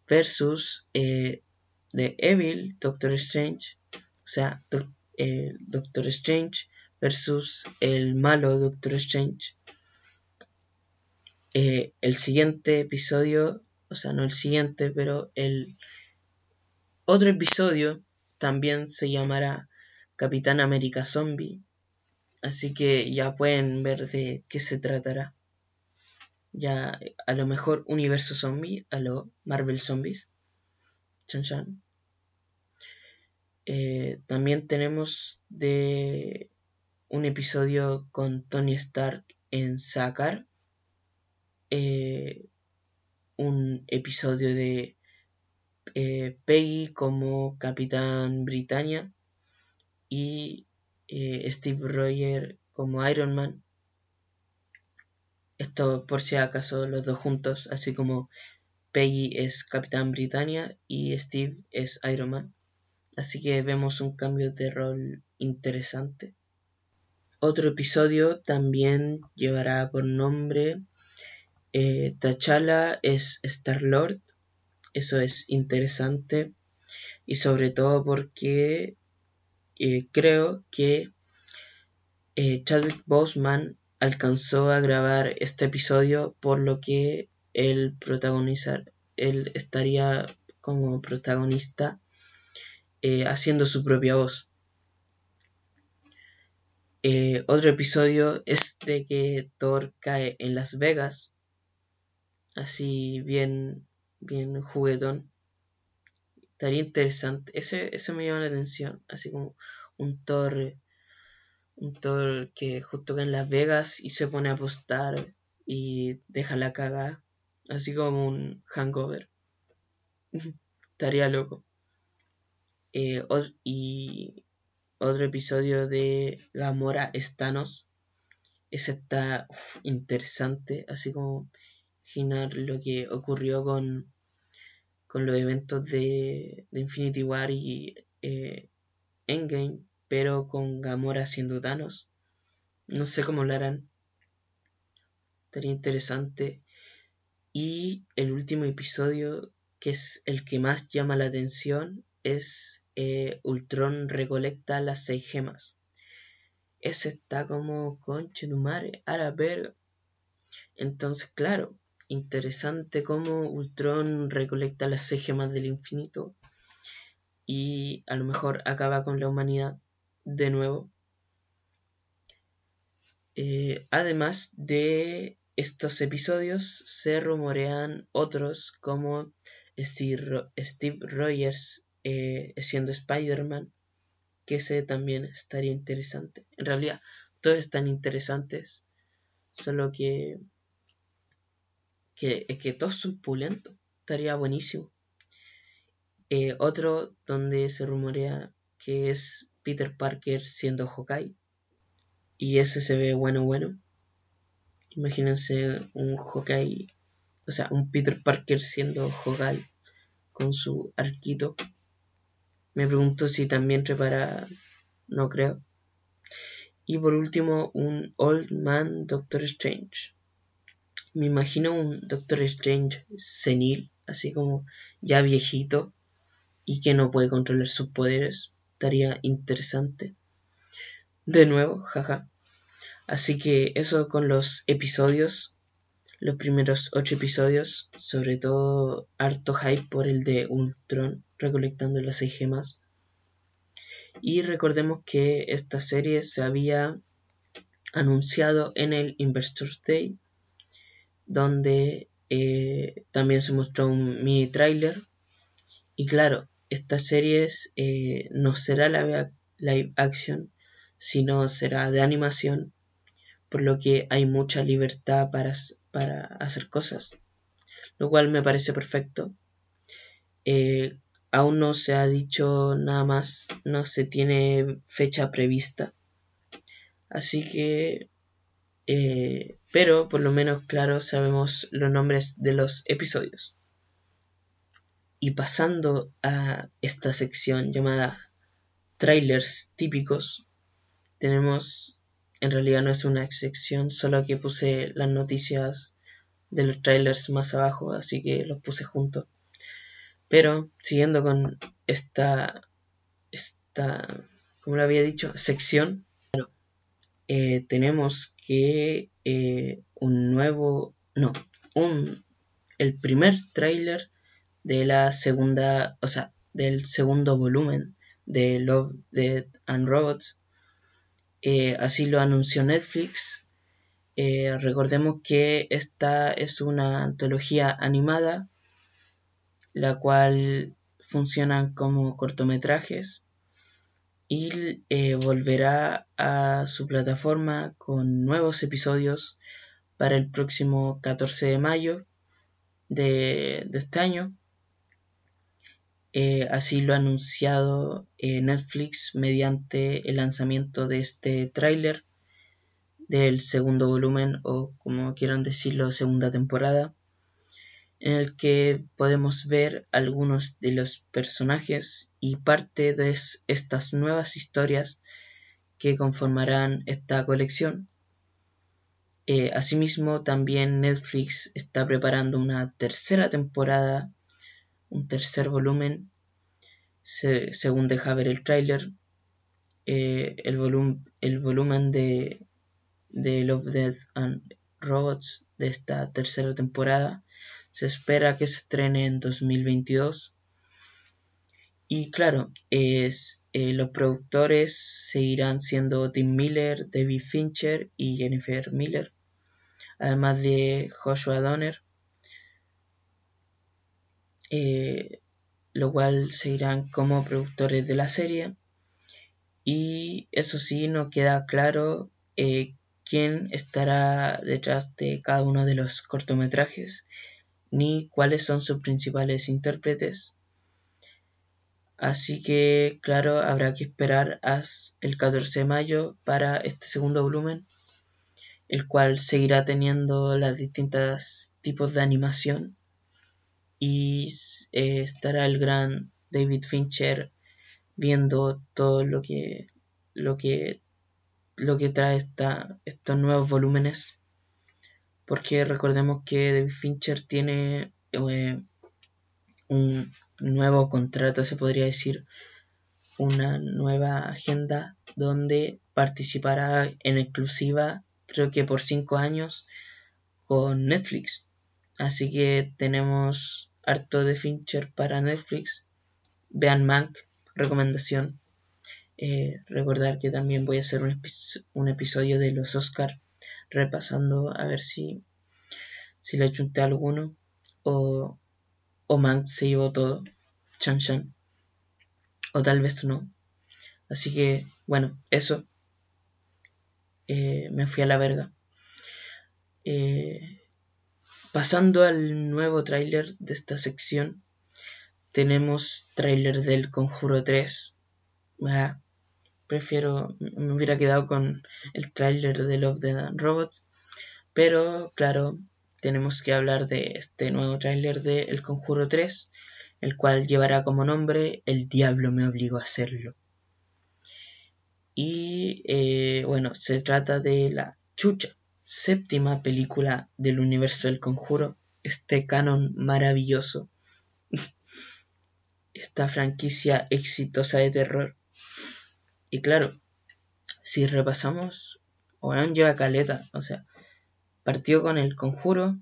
versus eh, The Evil Doctor Strange, o sea, Doctor Strange versus el malo Doctor Strange. Eh, el siguiente episodio, o sea, no el siguiente, pero el otro episodio también se llamará Capitán América Zombie. Así que ya pueden ver de qué se tratará. Ya a lo mejor universo zombie, a lo Marvel Zombies. Chan chan. Eh, también tenemos de un episodio con Tony Stark en Sakar eh, un episodio de eh, Peggy como Capitán Britannia y Steve Rogers como Iron Man. Esto por si acaso los dos juntos, así como Peggy es Capitán Britannia y Steve es Iron Man. Así que vemos un cambio de rol interesante. Otro episodio también llevará por nombre eh, T'Challa es Star-Lord. Eso es interesante. Y sobre todo porque eh, creo que eh, Chadwick Boseman alcanzó a grabar este episodio por lo que él protagonizar él estaría como protagonista haciendo su propia voz otro episodio es de que Thor cae en Las Vegas así bien, bien juguetón. Estaría interesante. Ese, ese me llama la atención. Así como un Thor. Un Thor que justo que en Las Vegas y se pone a apostar y deja la caga. Así como un hangover. Estaría loco. Eh, y otro episodio de Gamora Estanos. Ese está interesante. Así como imaginar lo que ocurrió con, con los eventos de, Infinity War y eh, Endgame, pero con Gamora siendo Thanos. No sé cómo lo harán. Estaría interesante. Y el último episodio, que es el que más llama la atención, es eh, Ultron recolecta las seis gemas. Ese está como conche tu madre, a la verga. Entonces, claro, interesante cómo Ultron recolecta las seis gemas del infinito y a lo mejor acaba con la humanidad de nuevo. Eh, además de estos episodios, se rumorean otros como Steve, Rogers eh, siendo Spider-Man, que ese también estaría interesante. En realidad, todos están interesantes, solo que que, que todos son pulentos. Estaría buenísimo. Eh, otro donde se rumorea que es Peter Parker siendo Hawkeye. Y ese se ve bueno, bueno. Imagínense un Hawkeye, o sea, un Peter Parker siendo Hawkeye con su arquito. Me pregunto si también repara, no creo. Y por último, un Old Man Doctor Strange. Me imagino un Doctor Strange senil, así como ya viejito y que no puede controlar sus poderes. Estaría interesante. De nuevo, jaja. Así que eso con los episodios, los primeros ocho episodios, sobre todo harto hype por el de Ultron recolectando las seis gemas. Y recordemos que esta serie se había anunciado en el Investors Day donde eh, también se mostró un mini trailer. Y claro, esta serie eh, no será la live action, sino será de animación, por lo que hay mucha libertad para, para hacer cosas, lo cual me parece perfecto. Eh, aún no se ha dicho nada más, no se tiene fecha prevista. Así que, eh, pero por lo menos claro sabemos los nombres de los episodios. Y pasando a esta sección llamada trailers típicos, tenemos, en realidad no es una sección, solo que puse las noticias de los trailers más abajo, así que los puse juntos. Pero siguiendo con esta, esta, como lo había dicho, sección, eh, tenemos que eh, un nuevo, no, un, el primer tráiler de la segunda, o sea, del segundo volumen de Love, Dead and Robots. Eh, así lo anunció Netflix. recordemos que esta es una antología animada la cual funcionan como cortometrajes y eh, volverá a su plataforma con nuevos episodios para el próximo 14 de mayo de, este año. Eh, así lo ha anunciado eh, Netflix mediante el lanzamiento de este tráiler del segundo volumen o como quieran decirlo segunda temporada en el que podemos ver algunos de los personajes y parte de estas nuevas historias que conformarán esta colección. Eh, asimismo, también Netflix está preparando una tercera temporada, un tercer volumen, según deja ver el tráiler. Eh, el, el volumen de, de Love, Death and Robots de esta tercera temporada se espera que se estrene en 2022. Y claro, es, eh, los productores seguirán siendo Tim Miller, David Fincher y Jennifer Miller, además de Joshua Donner, eh, lo cual seguirán como productores de la serie. Y eso sí, no queda claro eh, quién estará detrás de cada uno de los cortometrajes ni cuáles son sus principales intérpretes. Así que, claro, habrá que esperar hasta el 14 de mayo para este segundo volumen, el cual seguirá teniendo las distintas tipos de animación y eh, estará el gran David Fincher viendo todo lo que lo que lo que trae esta, estos nuevos volúmenes porque recordemos que David Fincher tiene eh, un nuevo contrato, se podría decir, una nueva agenda donde participará en exclusiva, creo que por cinco años, con Netflix. Así que tenemos harto de Fincher para Netflix. Vean Mank, recomendación. Eh, recordar que también voy a hacer un, episodio de los Oscar repasando a ver si, si le junté alguno o, o Mank se llevó todo, Chan Chan, o tal vez no. Así que, bueno, eso. Eh, me fui a la verga. Eh, pasando al nuevo tráiler de esta sección, tenemos tráiler del Conjuro 3 prefiero, me hubiera quedado con el tráiler de Love, the Robots. Pero claro, tenemos que hablar de este nuevo tráiler de El Conjuro 3, el cual llevará como nombre El Diablo me obligó a hacerlo. Y eh, bueno, se trata de la chucha, séptima película del universo del Conjuro, este canon maravilloso, esta franquicia exitosa de terror. Y claro, si repasamos, Oeon lleva caleta, o sea, partió con el conjuro,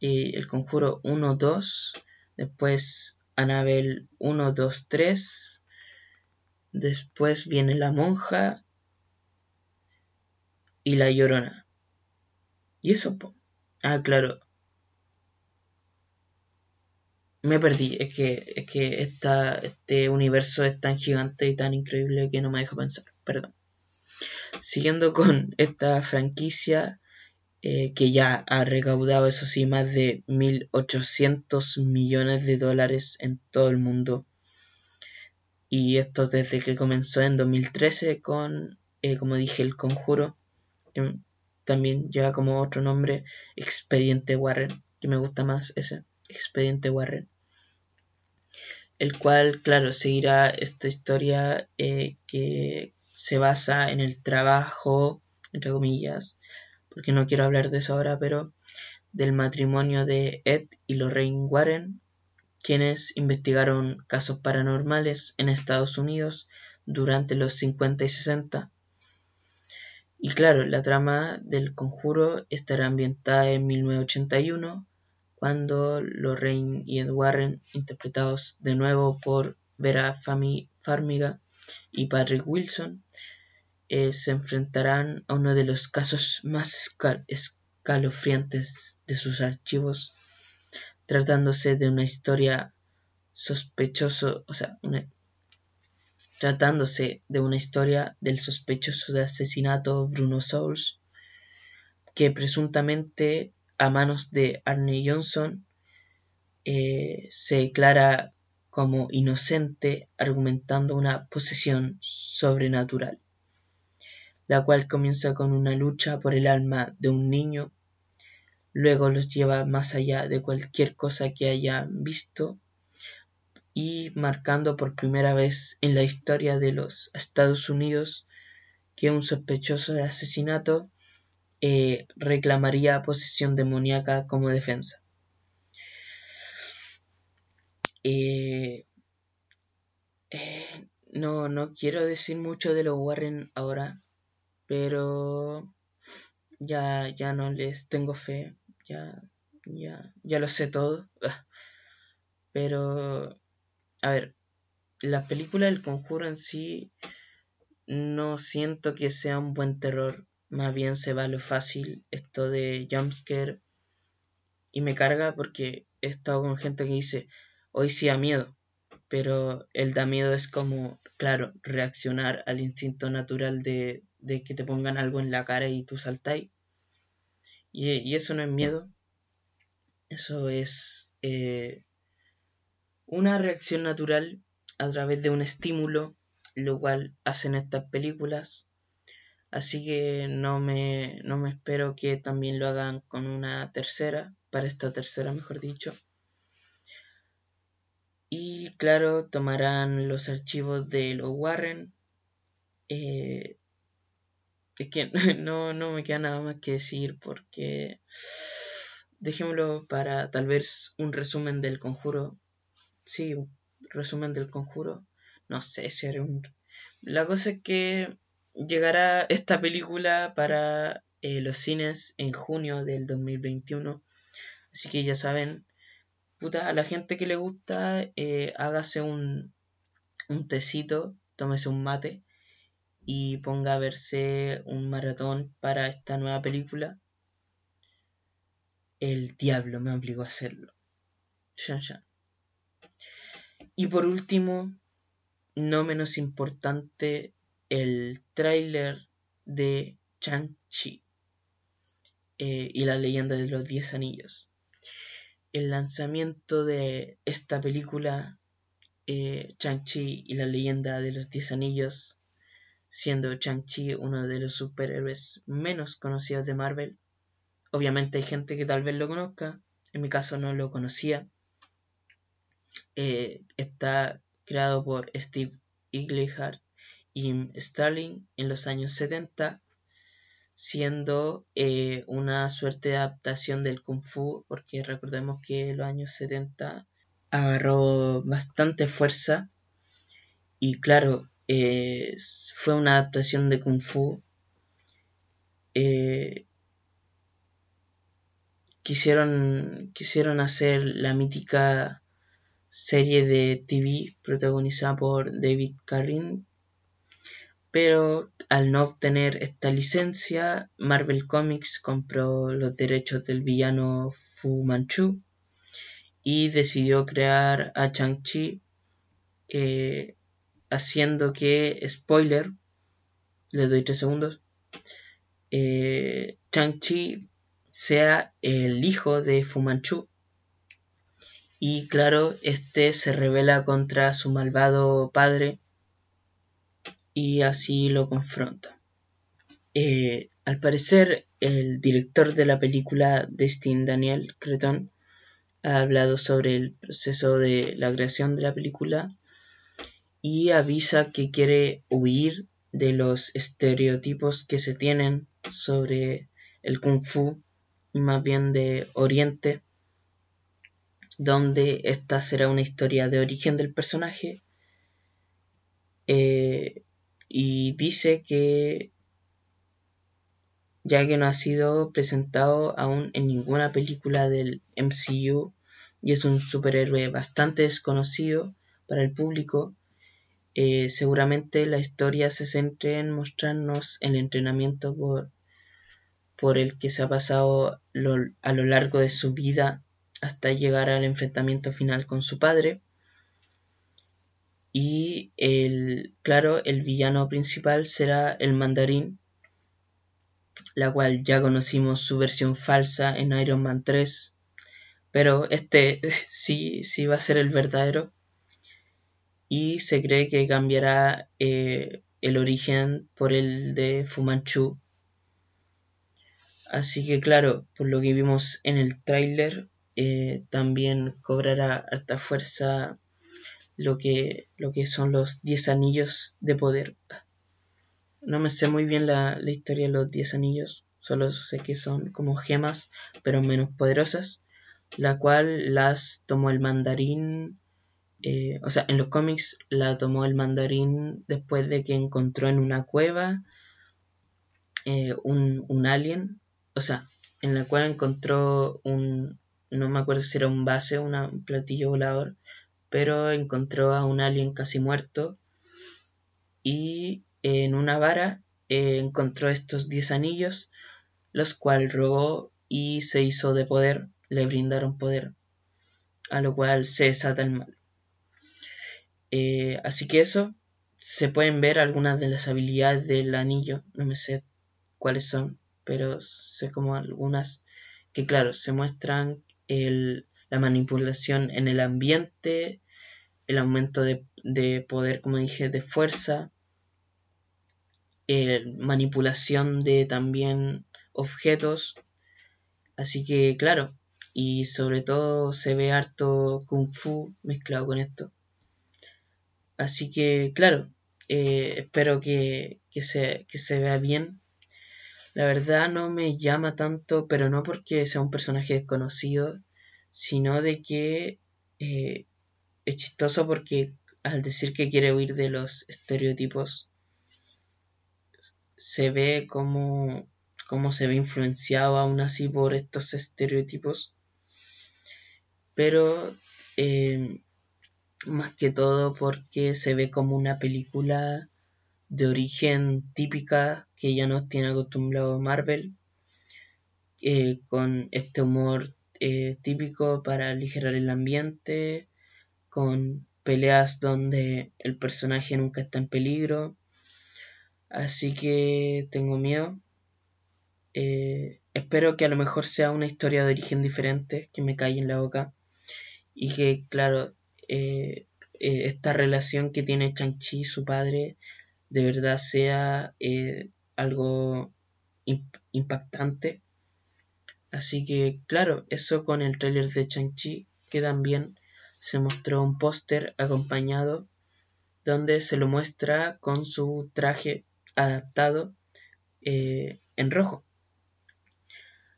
y el conjuro 1, 2, después Anabel 1, 2, 3, después viene la monja y la llorona. Y eso, ah, claro, me perdí. Es que, es que este universo es tan gigante y tan increíble que no me deja pensar. Perdón. Siguiendo con esta franquicia, eh, que ya ha recaudado, eso sí, más de 1.800 millones de dólares en todo el mundo. Y esto desde que comenzó en 2013 con, eh, como dije, El Conjuro, que también lleva como otro nombre, Expediente Warren, que me gusta más ese, Expediente Warren el cual, claro, seguirá esta historia eh, que se basa en el trabajo, entre comillas, porque no quiero hablar de eso ahora, pero del matrimonio de Ed y Lorraine Warren, quienes investigaron casos paranormales en Estados Unidos durante los 50 y 60. Y claro, la trama del conjuro estará ambientada en 1981, cuando Lorraine y Ed Warren, interpretados de nuevo por Vera Farmiga y Patrick Wilson, eh, se enfrentarán a uno de los casos más escalofriantes de sus archivos, tratándose de una historia sospechoso, o sea, tratándose de una historia del sospechoso de asesinato Bruno Souls, que presuntamente a manos de Arne Johnson, eh, se declara como inocente argumentando una posesión sobrenatural, la cual comienza con una lucha por el alma de un niño, luego los lleva más allá de cualquier cosa que hayan visto y marcando por primera vez en la historia de los Estados Unidos que un sospechoso de asesinato eh, reclamaría posesión demoníaca como defensa. Eh, eh, no, no quiero decir mucho de los Warren ahora, pero ya, ya no les tengo fe, ya, ya, ya lo sé todo. Pero, a ver, la película del conjuro en sí no siento que sea un buen terror. Más bien se va lo fácil esto de jumpscare y me carga porque he estado con gente que dice hoy sí da miedo pero el da miedo es como claro reaccionar al instinto natural de, que te pongan algo en la cara y tú saltáis. Y, eso no es miedo. Eso es eh, una reacción natural a través de un estímulo lo cual hacen estas películas Así que no me, no me espero que también lo hagan con una tercera, para esta tercera mejor dicho. Y claro, tomarán los archivos de los Warren. Eh, es que no, no me queda nada más que decir porque dejémoslo para tal vez un resumen del conjuro. Sí, resumen del conjuro. No sé si haré un... La cosa es que llegará esta película para eh, los cines en junio del 2021. Así que ya saben, puta, a la gente que le gusta, eh, hágase un, un tecito, tómese un mate y ponga a verse un maratón para esta nueva película. El diablo me obligó a hacerlo. Y por último, no menos importante, el tráiler de Chang-Chi eh, y la leyenda de los Diez Anillos. El lanzamiento de esta película, eh, Chang-Chi y la leyenda de los Diez Anillos, siendo Chang-Chi uno de los superhéroes menos conocidos de Marvel. Obviamente hay gente que tal vez lo conozca, en mi caso no lo conocía. Eh, está creado por Steve Englehart y Stalin en los años 70, siendo eh, una suerte de adaptación del kung fu, porque recordemos que en los años 70 agarró bastante fuerza y claro, eh, fue una adaptación de kung fu. Quisieron, quisieron hacer la mítica serie de TV protagonizada por David Carradine pero al no obtener esta licencia, Marvel Comics compró los derechos del villano Fu Manchu y decidió crear a Chang-Chi eh, haciendo que, spoiler, le doy tres segundos, eh, Chang-Chi sea el hijo de Fumanchu. Y claro, este se revela contra su malvado padre y así lo confronta. Eh, al parecer, el director de la película, Destin Daniel Creton, ha hablado sobre el proceso de la creación de la película y avisa que quiere huir de los estereotipos que se tienen sobre el kung fu y más bien de Oriente, donde esta será una historia de origen del personaje eh, y dice que ya que no ha sido presentado aún en ninguna película del MCU y es un superhéroe bastante desconocido para el público, eh, seguramente la historia se centre en mostrarnos el entrenamiento por, por el que se ha pasado a lo largo de su vida hasta llegar al enfrentamiento final con su padre. Y el, claro, el villano principal será el mandarín, la cual ya conocimos su versión falsa en Iron Man 3, pero este sí, sí va a ser el verdadero. Y se cree que cambiará eh, el origen por el de Fumanchu. Así que claro, por lo que vimos en el tráiler, eh, también cobrará harta fuerza lo que, lo que son los 10 anillos de poder. No me sé muy bien la, historia de los 10 anillos, solo sé que son como gemas, pero menos poderosas, la cual las tomó el mandarín, eh, o sea, en los cómics la tomó el mandarín después de que encontró en una cueva eh, un, un alien, o sea, en la cual encontró un, no me acuerdo si era un base o un platillo volador, pero encontró a un alien casi muerto y en una vara eh, encontró estos 10 anillos, los cuales robó y se hizo de poder, le brindaron poder, a lo cual se desata el mal. Eh, así que eso, se pueden ver algunas de las habilidades del anillo, no me sé cuáles son, pero sé como algunas que claro, se muestran el, la manipulación en el ambiente, el aumento de, de poder, como dije, de fuerza, eh, manipulación de también objetos. Así que claro, y sobre todo se ve harto kung fu mezclado con esto. Así que claro, eh, espero que, que, se, que se vea bien. La verdad no me llama tanto, pero no porque sea un personaje desconocido, sino de que eh, es chistoso porque al decir que quiere huir de los estereotipos, se ve como, se ve influenciado aún así por estos estereotipos. Pero eh, más que todo porque se ve como una película de origen típica que ya nos tiene acostumbrado Marvel, eh, con este humor eh, típico para aligerar el ambiente, con peleas donde el personaje nunca está en peligro, Así que tengo miedo. Eh, espero que a lo mejor sea una historia de origen diferente, que me calle en la boca. Y que, claro, esta relación que tiene Chang-Chi y su padre de verdad sea algo impactante. Así que, claro, eso con el trailer de Chang-Chi, que también se mostró un póster acompañado donde se lo muestra con su traje adaptado eh, en rojo.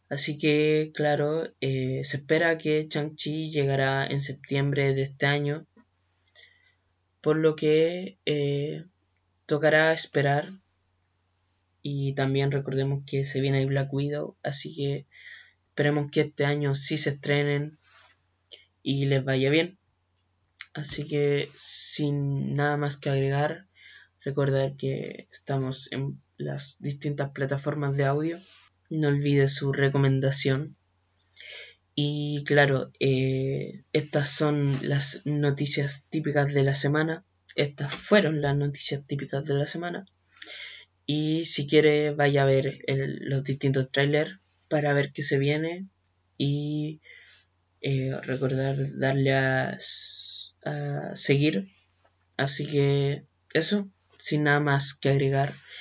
Así que, claro, eh, se espera que Chang-Chi llegará en septiembre de este año, por lo que eh, tocará esperar. Y también recordemos que se viene el Black Widow, así que esperemos que este año sí se estrenen y les vaya bien. Así que sin nada más que agregar, Recordar que estamos en las distintas plataformas de audio. No olvide su recomendación. Y claro, eh, estas son las noticias típicas de la semana. Estas fueron las noticias típicas de la semana. Y si quiere, vaya a ver los distintos trailers para ver qué se viene y eh, recordar darle a, a seguir. Así que eso, sin nada más que agregar.